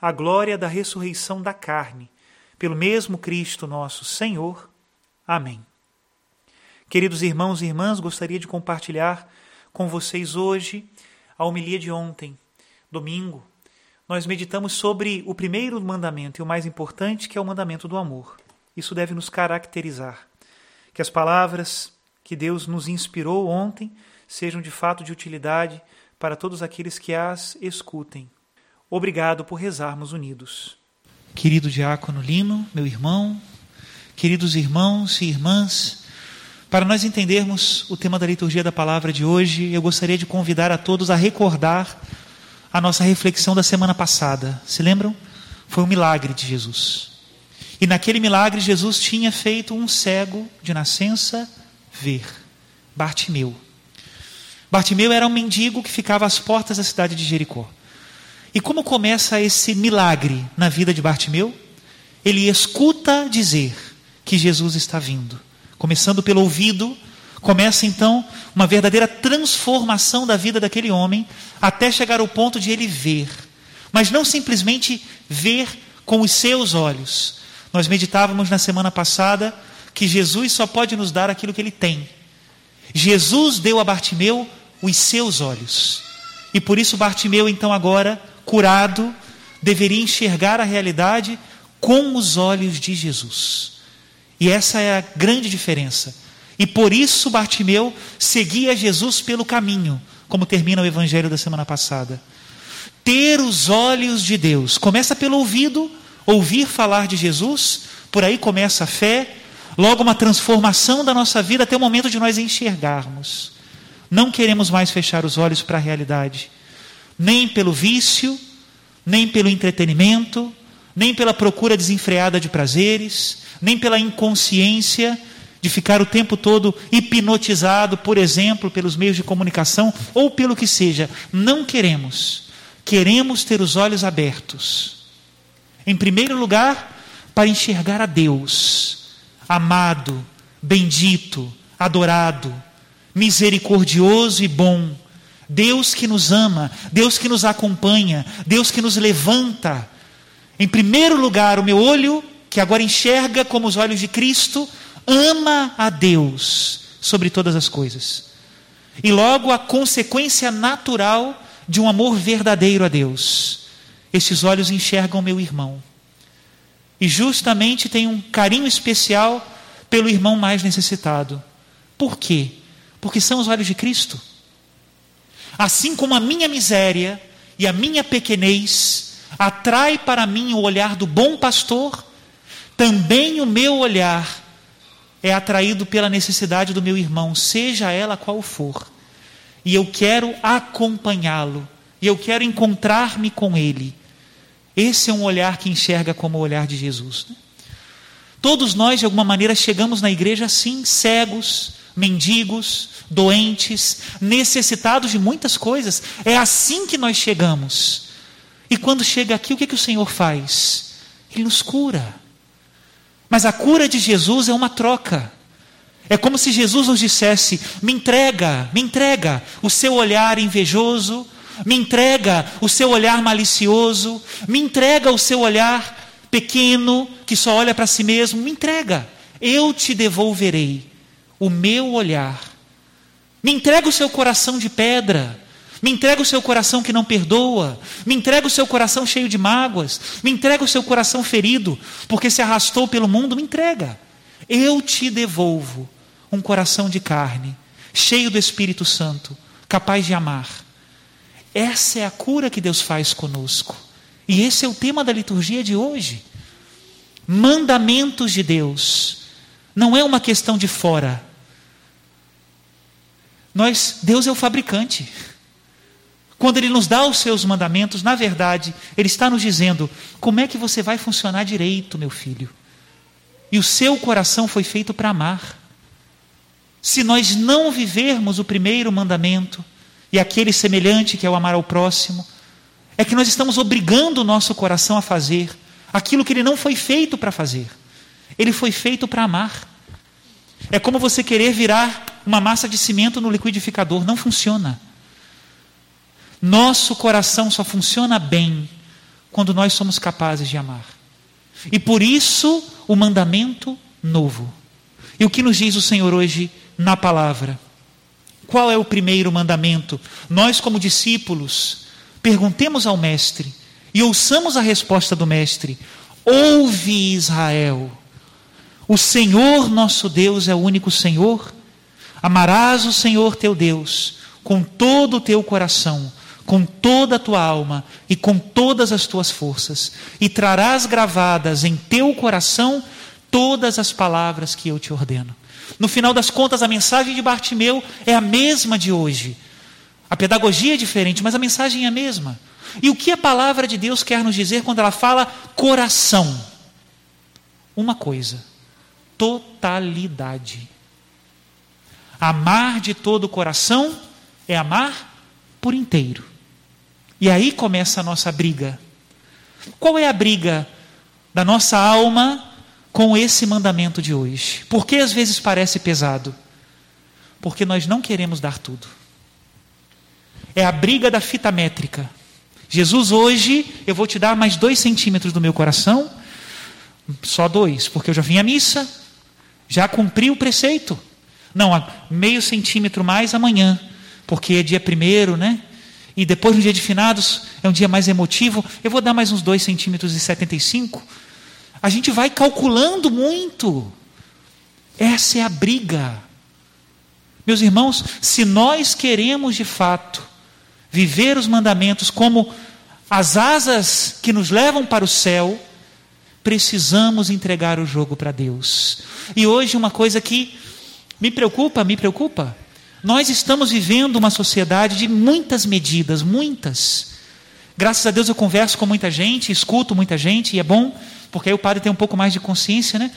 à glória da ressurreição da carne, pelo mesmo Cristo nosso Senhor. Amém. Queridos irmãos e irmãs, gostaria de compartilhar com vocês hoje a homilia de ontem, domingo. Nós meditamos sobre o primeiro mandamento e o mais importante, que é o mandamento do amor. Isso deve nos caracterizar. Que as palavras que Deus nos inspirou ontem sejam de fato de utilidade para todos aqueles que as escutem. Obrigado por rezarmos unidos. Querido Diácono Lino, meu irmão, queridos irmãos e irmãs, para nós entendermos o tema da liturgia da palavra de hoje, eu gostaria de convidar a todos a recordar a nossa reflexão da semana passada. Se lembram? Foi um milagre de Jesus. E naquele milagre, Jesus tinha feito um cego de nascença ver, Bartimeu. Bartimeu era um mendigo que ficava às portas da cidade de Jericó. E como começa esse milagre na vida de Bartimeu? Ele escuta dizer que Jesus está vindo. Começando pelo ouvido, começa então uma verdadeira transformação da vida daquele homem, até chegar ao ponto de ele ver. Mas não simplesmente ver com os seus olhos. Nós meditávamos na semana passada que Jesus só pode nos dar aquilo que ele tem. Jesus deu a Bartimeu os seus olhos. E por isso Bartimeu, então, agora, curado, deveria enxergar a realidade com os olhos de Jesus. E essa é a grande diferença. E por isso Bartimeu seguia Jesus pelo caminho, como termina o evangelho da semana passada. Ter os olhos de Deus. Começa pelo ouvido, ouvir falar de Jesus, por aí começa a fé, logo uma transformação da nossa vida até o momento de nós enxergarmos. Não queremos mais fechar os olhos para a realidade, nem pelo vício, nem pelo entretenimento, nem pela procura desenfreada de prazeres, nem pela inconsciência de ficar o tempo todo hipnotizado, por exemplo, pelos meios de comunicação ou pelo que seja. Não queremos. Queremos ter os olhos abertos. Em primeiro lugar, para enxergar a Deus, amado, bendito, adorado, misericordioso e bom, Deus que nos ama, Deus que nos acompanha, Deus que nos levanta. Em primeiro lugar, o meu olho, que agora enxerga como os olhos de Cristo, ama a Deus sobre todas as coisas. E logo a consequência natural de um amor verdadeiro a Deus. Esses olhos enxergam meu irmão. E justamente tem um carinho especial pelo irmão mais necessitado. Por quê? Porque são os olhos de Cristo. Assim como a minha miséria e a minha pequenez atrai para mim o olhar do bom pastor, também o meu olhar é atraído pela necessidade do meu irmão, seja ela qual for. E eu quero acompanhá-lo, e eu quero encontrar-me com ele. Esse é um olhar que enxerga como o olhar de Jesus. Né? Todos nós, de alguma maneira, chegamos na igreja assim, cegos, mendigos, doentes, necessitados de muitas coisas. É assim que nós chegamos. E quando chega aqui, o que, que o Senhor faz? Ele nos cura. Mas a cura de Jesus é uma troca. É como se Jesus nos dissesse: me entrega, me entrega o seu olhar invejoso, me entrega o seu olhar malicioso, me entrega o seu olhar pequeno que só olha para si mesmo, me entrega. Eu te devolverei o meu olhar. Me entrega o seu coração de pedra. Me entrega o seu coração que não perdoa. Me entrega o seu coração cheio de mágoas. Me entrega o seu coração ferido, porque se arrastou pelo mundo. Me entrega. Eu te devolvo um coração de carne, cheio do Espírito Santo, capaz de amar. Essa é a cura que Deus faz conosco. E esse é o tema da liturgia de hoje. Mandamentos de Deus. Não é uma questão de fora. Nós, Deus é o fabricante. Quando Ele nos dá os seus mandamentos, na verdade, Ele está nos dizendo: como é que você vai funcionar direito, meu filho? E o seu coração foi feito para amar. Se nós não vivermos o primeiro mandamento, e aquele semelhante que é o amar ao próximo, é que nós estamos obrigando o nosso coração a fazer aquilo que ele não foi feito para fazer. Ele foi feito para amar. É como você querer virar uma massa de cimento no liquidificador, não funciona. Nosso coração só funciona bem quando nós somos capazes de amar. E por isso o mandamento novo. E o que nos diz o Senhor hoje na palavra? Qual é o primeiro mandamento? Nós, como discípulos, perguntemos ao Mestre e ouçamos a resposta do Mestre: Ouve Israel, o Senhor nosso Deus é o único Senhor. Amarás o Senhor teu Deus com todo o teu coração, com toda a tua alma e com todas as tuas forças, e trarás gravadas em teu coração todas as palavras que eu te ordeno. No final das contas, a mensagem de Bartimeu é a mesma de hoje. A pedagogia é diferente, mas a mensagem é a mesma. E o que a palavra de Deus quer nos dizer quando ela fala coração? Uma coisa: totalidade. Amar de todo o coração é amar por inteiro. E aí começa a nossa briga. Qual é a briga da nossa alma com esse mandamento de hoje. Por que às vezes parece pesado? Porque nós não queremos dar tudo. É a briga da fita métrica. Jesus, hoje eu vou te dar mais dois centímetros do meu coração, só dois, porque eu já vim à missa, já cumpri o preceito. Não, meio centímetro mais amanhã, porque é dia primeiro, né? E depois no dia de finados é um dia mais emotivo, eu vou dar mais uns dois centímetros e setenta e cinco a gente vai calculando muito. Essa é a briga. Meus irmãos, se nós queremos de fato viver os mandamentos como as asas que nos levam para o céu, precisamos entregar o jogo para Deus. E hoje uma coisa que me preocupa, me preocupa. Nós estamos vivendo uma sociedade de muitas medidas, muitas. Graças a Deus eu converso com muita gente, escuto muita gente e é bom porque aí o padre tem um pouco mais de consciência, né?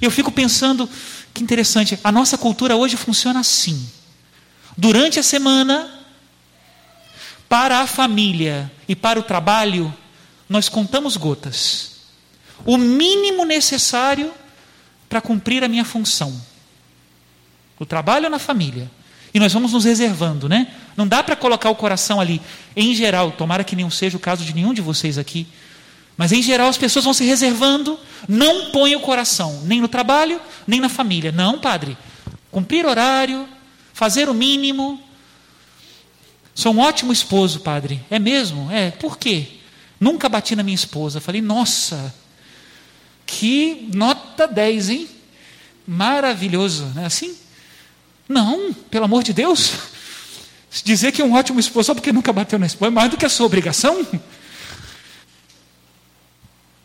E eu fico pensando, que interessante, a nossa cultura hoje funciona assim. Durante a semana, para a família e para o trabalho, nós contamos gotas. O mínimo necessário para cumprir a minha função. O trabalho na família. E nós vamos nos reservando, né? Não dá para colocar o coração ali. Em geral, tomara que não seja o caso de nenhum de vocês aqui. Mas em geral as pessoas vão se reservando, não põe o coração, nem no trabalho, nem na família. Não, padre. Cumprir horário, fazer o mínimo. Sou um ótimo esposo, padre. É mesmo? É. Por quê? Nunca bati na minha esposa. Falei, nossa, que nota 10, hein? Maravilhoso, não é assim? Não, pelo amor de Deus. Dizer que é um ótimo esposo só porque nunca bateu na esposa é mais do que a sua obrigação.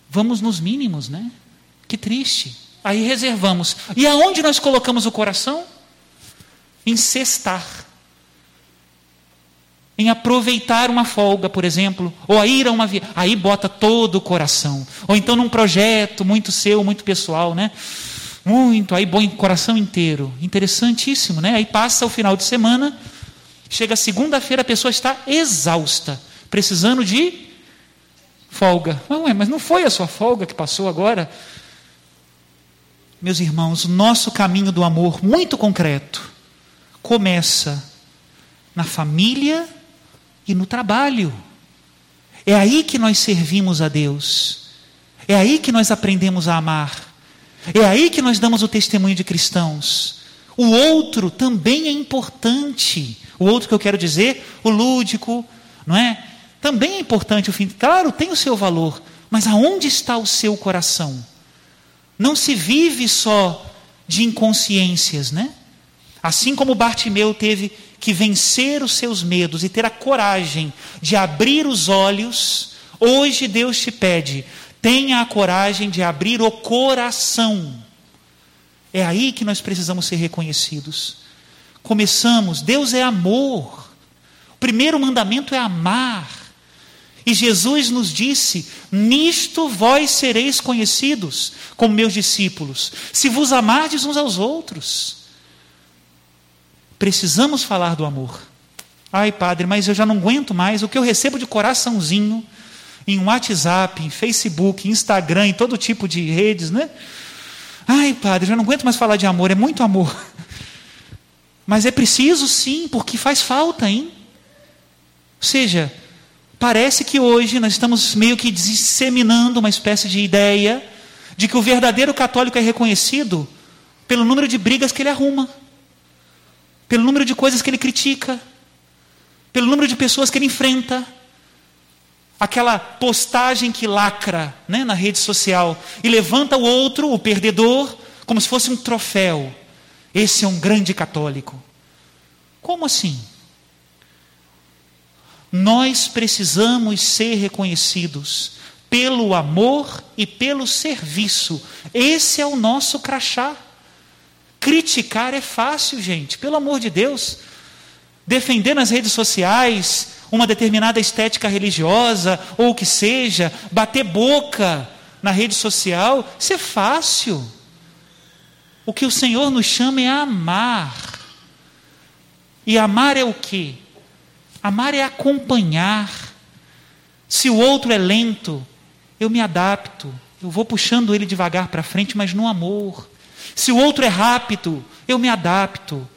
Vamos nos mínimos, né? Que triste. Aí reservamos. E aonde nós colocamos o coração? Em cestar. Em aproveitar uma folga, por exemplo, ou a ir a uma viagem. Aí bota todo o coração. Ou então num projeto muito seu, muito pessoal, né? Muito, aí o coração inteiro. Interessantíssimo, né? Aí passa o final de semana, chega segunda-feira, a pessoa está exausta, precisando de folga. Ué, mas não foi a sua folga que passou agora? Meus irmãos, o nosso caminho do amor, muito concreto, começa na família e no trabalho. É aí que nós servimos a Deus. É aí que nós aprendemos a amar. É aí que nós damos o testemunho de cristãos. O outro também é importante. O outro que eu quero dizer, o lúdico, não é? Também é importante o fim. Claro, tem o seu valor, mas aonde está o seu coração? Não se vive só de inconsciências, né? Assim como Bartimeu teve que vencer os seus medos e ter a coragem de abrir os olhos, hoje Deus te pede: tenha a coragem de abrir o coração. É aí que nós precisamos ser reconhecidos. Começamos, Deus é amor. O primeiro mandamento é amar. E Jesus nos disse: Nisto vós sereis conhecidos como meus discípulos, se vos amardes uns aos outros. Precisamos falar do amor. Ai, padre, mas eu já não aguento mais o que eu recebo de coraçãozinho em WhatsApp, em Facebook, Instagram, em todo tipo de redes, né? Ai, padre, já não aguento mais falar de amor, é muito amor. Mas é preciso sim, porque faz falta, hein? Ou seja, parece que hoje nós estamos meio que disseminando uma espécie de ideia de que o verdadeiro católico é reconhecido pelo número de brigas que ele arruma, pelo número de coisas que ele critica, pelo número de pessoas que ele enfrenta aquela postagem que lacra né, na rede social e levanta o outro, o perdedor, como se fosse um troféu. Esse é um grande católico. Como assim? Nós precisamos ser reconhecidos pelo amor e pelo serviço. Esse é o nosso crachá. Criticar é fácil, gente, pelo amor de Deus. Defender nas redes sociais, uma determinada estética religiosa ou o que seja, bater boca na rede social, isso é fácil. O que o Senhor nos chama é amar. E amar é o quê? Amar é acompanhar. Se o outro é lento, eu me adapto. Eu vou puxando ele devagar para frente, mas no amor. Se o outro é rápido, eu me adapto.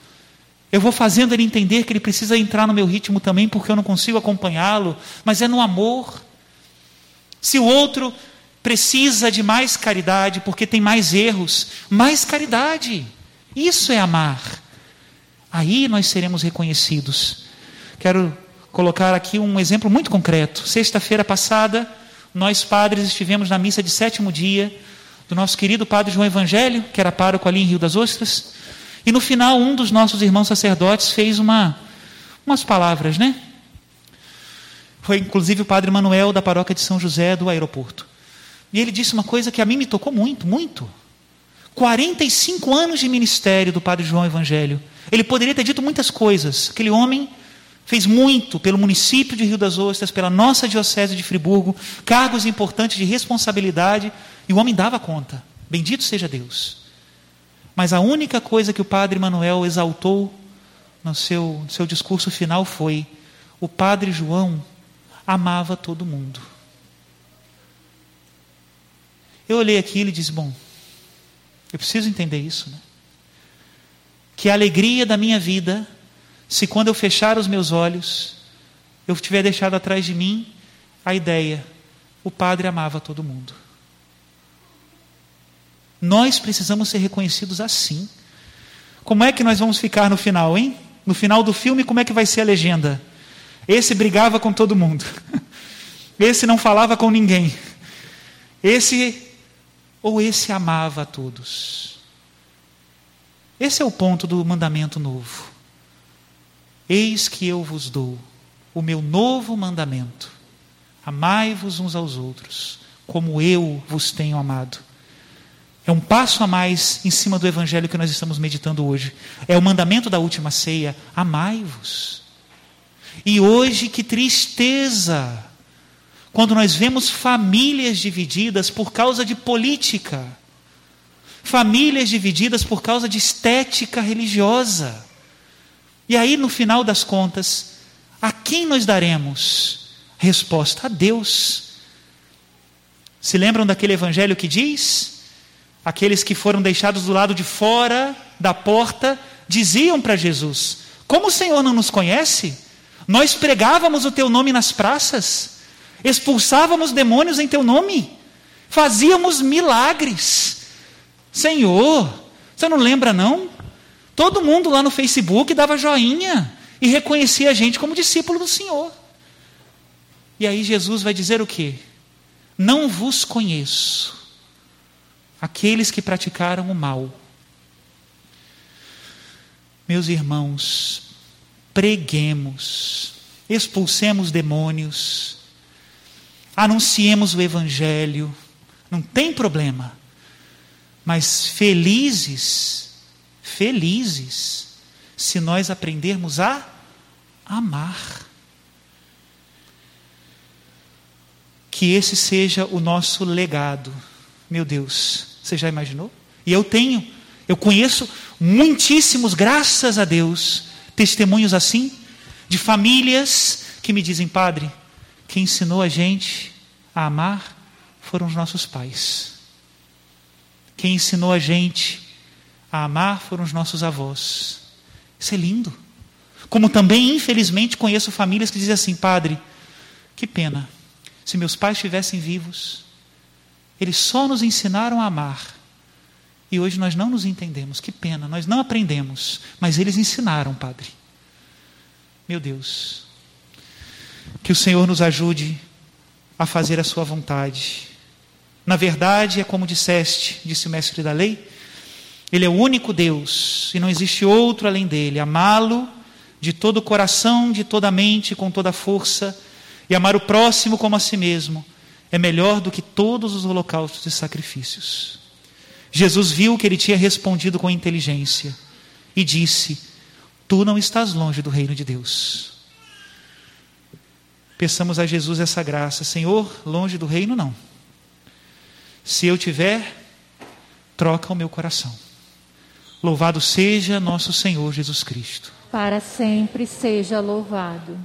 Eu vou fazendo ele entender que ele precisa entrar no meu ritmo também, porque eu não consigo acompanhá-lo, mas é no amor. Se o outro precisa de mais caridade, porque tem mais erros, mais caridade. Isso é amar. Aí nós seremos reconhecidos. Quero colocar aqui um exemplo muito concreto. Sexta-feira passada, nós padres estivemos na missa de sétimo dia do nosso querido padre João Evangelho, que era pároco ali em Rio das Ostras. E no final, um dos nossos irmãos sacerdotes fez uma, umas palavras, né? Foi inclusive o padre Manuel da paróquia de São José do aeroporto. E ele disse uma coisa que a mim me tocou muito, muito. 45 anos de ministério do padre João Evangelho. Ele poderia ter dito muitas coisas. Aquele homem fez muito pelo município de Rio das Ostras, pela nossa diocese de Friburgo, cargos importantes de responsabilidade, e o homem dava conta. Bendito seja Deus. Mas a única coisa que o padre Manuel exaltou no seu, no seu discurso final foi: o padre João amava todo mundo. Eu olhei aquilo e disse: bom, eu preciso entender isso. Né? Que a alegria da minha vida, se quando eu fechar os meus olhos, eu tiver deixado atrás de mim a ideia: o padre amava todo mundo. Nós precisamos ser reconhecidos assim. Como é que nós vamos ficar no final, hein? No final do filme, como é que vai ser a legenda? Esse brigava com todo mundo. Esse não falava com ninguém. Esse ou esse amava a todos. Esse é o ponto do mandamento novo. Eis que eu vos dou o meu novo mandamento: amai-vos uns aos outros, como eu vos tenho amado. É um passo a mais em cima do evangelho que nós estamos meditando hoje. É o mandamento da última ceia: amai-vos. E hoje, que tristeza, quando nós vemos famílias divididas por causa de política, famílias divididas por causa de estética religiosa. E aí, no final das contas, a quem nós daremos? Resposta: a Deus. Se lembram daquele evangelho que diz? Aqueles que foram deixados do lado de fora da porta diziam para Jesus: Como o Senhor não nos conhece? Nós pregávamos o teu nome nas praças, expulsávamos demônios em teu nome, fazíamos milagres. Senhor, você não lembra não? Todo mundo lá no Facebook dava joinha e reconhecia a gente como discípulo do Senhor. E aí Jesus vai dizer o quê? Não vos conheço, aqueles que praticaram o mal. Meus irmãos, preguemos, expulsemos demônios, anunciemos o Evangelho, não tem problema, mas felizes, felizes, se nós aprendermos a amar. Que esse seja o nosso legado. Meu Deus, você já imaginou? E eu tenho, eu conheço muitíssimos, graças a Deus, testemunhos assim, de famílias que me dizem, Padre, quem ensinou a gente a amar foram os nossos pais. Quem ensinou a gente a amar foram os nossos avós. Isso é lindo. Como também, infelizmente, conheço famílias que dizem assim: Padre, que pena. Se meus pais estivessem vivos, eles só nos ensinaram a amar. E hoje nós não nos entendemos. Que pena, nós não aprendemos. Mas eles ensinaram, Padre. Meu Deus. Que o Senhor nos ajude a fazer a Sua vontade. Na verdade, é como disseste, disse o mestre da lei, Ele é o único Deus e não existe outro além dele. Amá-lo de todo o coração, de toda a mente, com toda a força e amar o próximo como a si mesmo, é melhor do que todos os holocaustos e sacrifícios. Jesus viu que ele tinha respondido com inteligência e disse: Tu não estás longe do reino de Deus. Peçamos a Jesus essa graça, Senhor, longe do reino não. Se eu tiver, troca o meu coração. Louvado seja nosso Senhor Jesus Cristo. Para sempre seja louvado.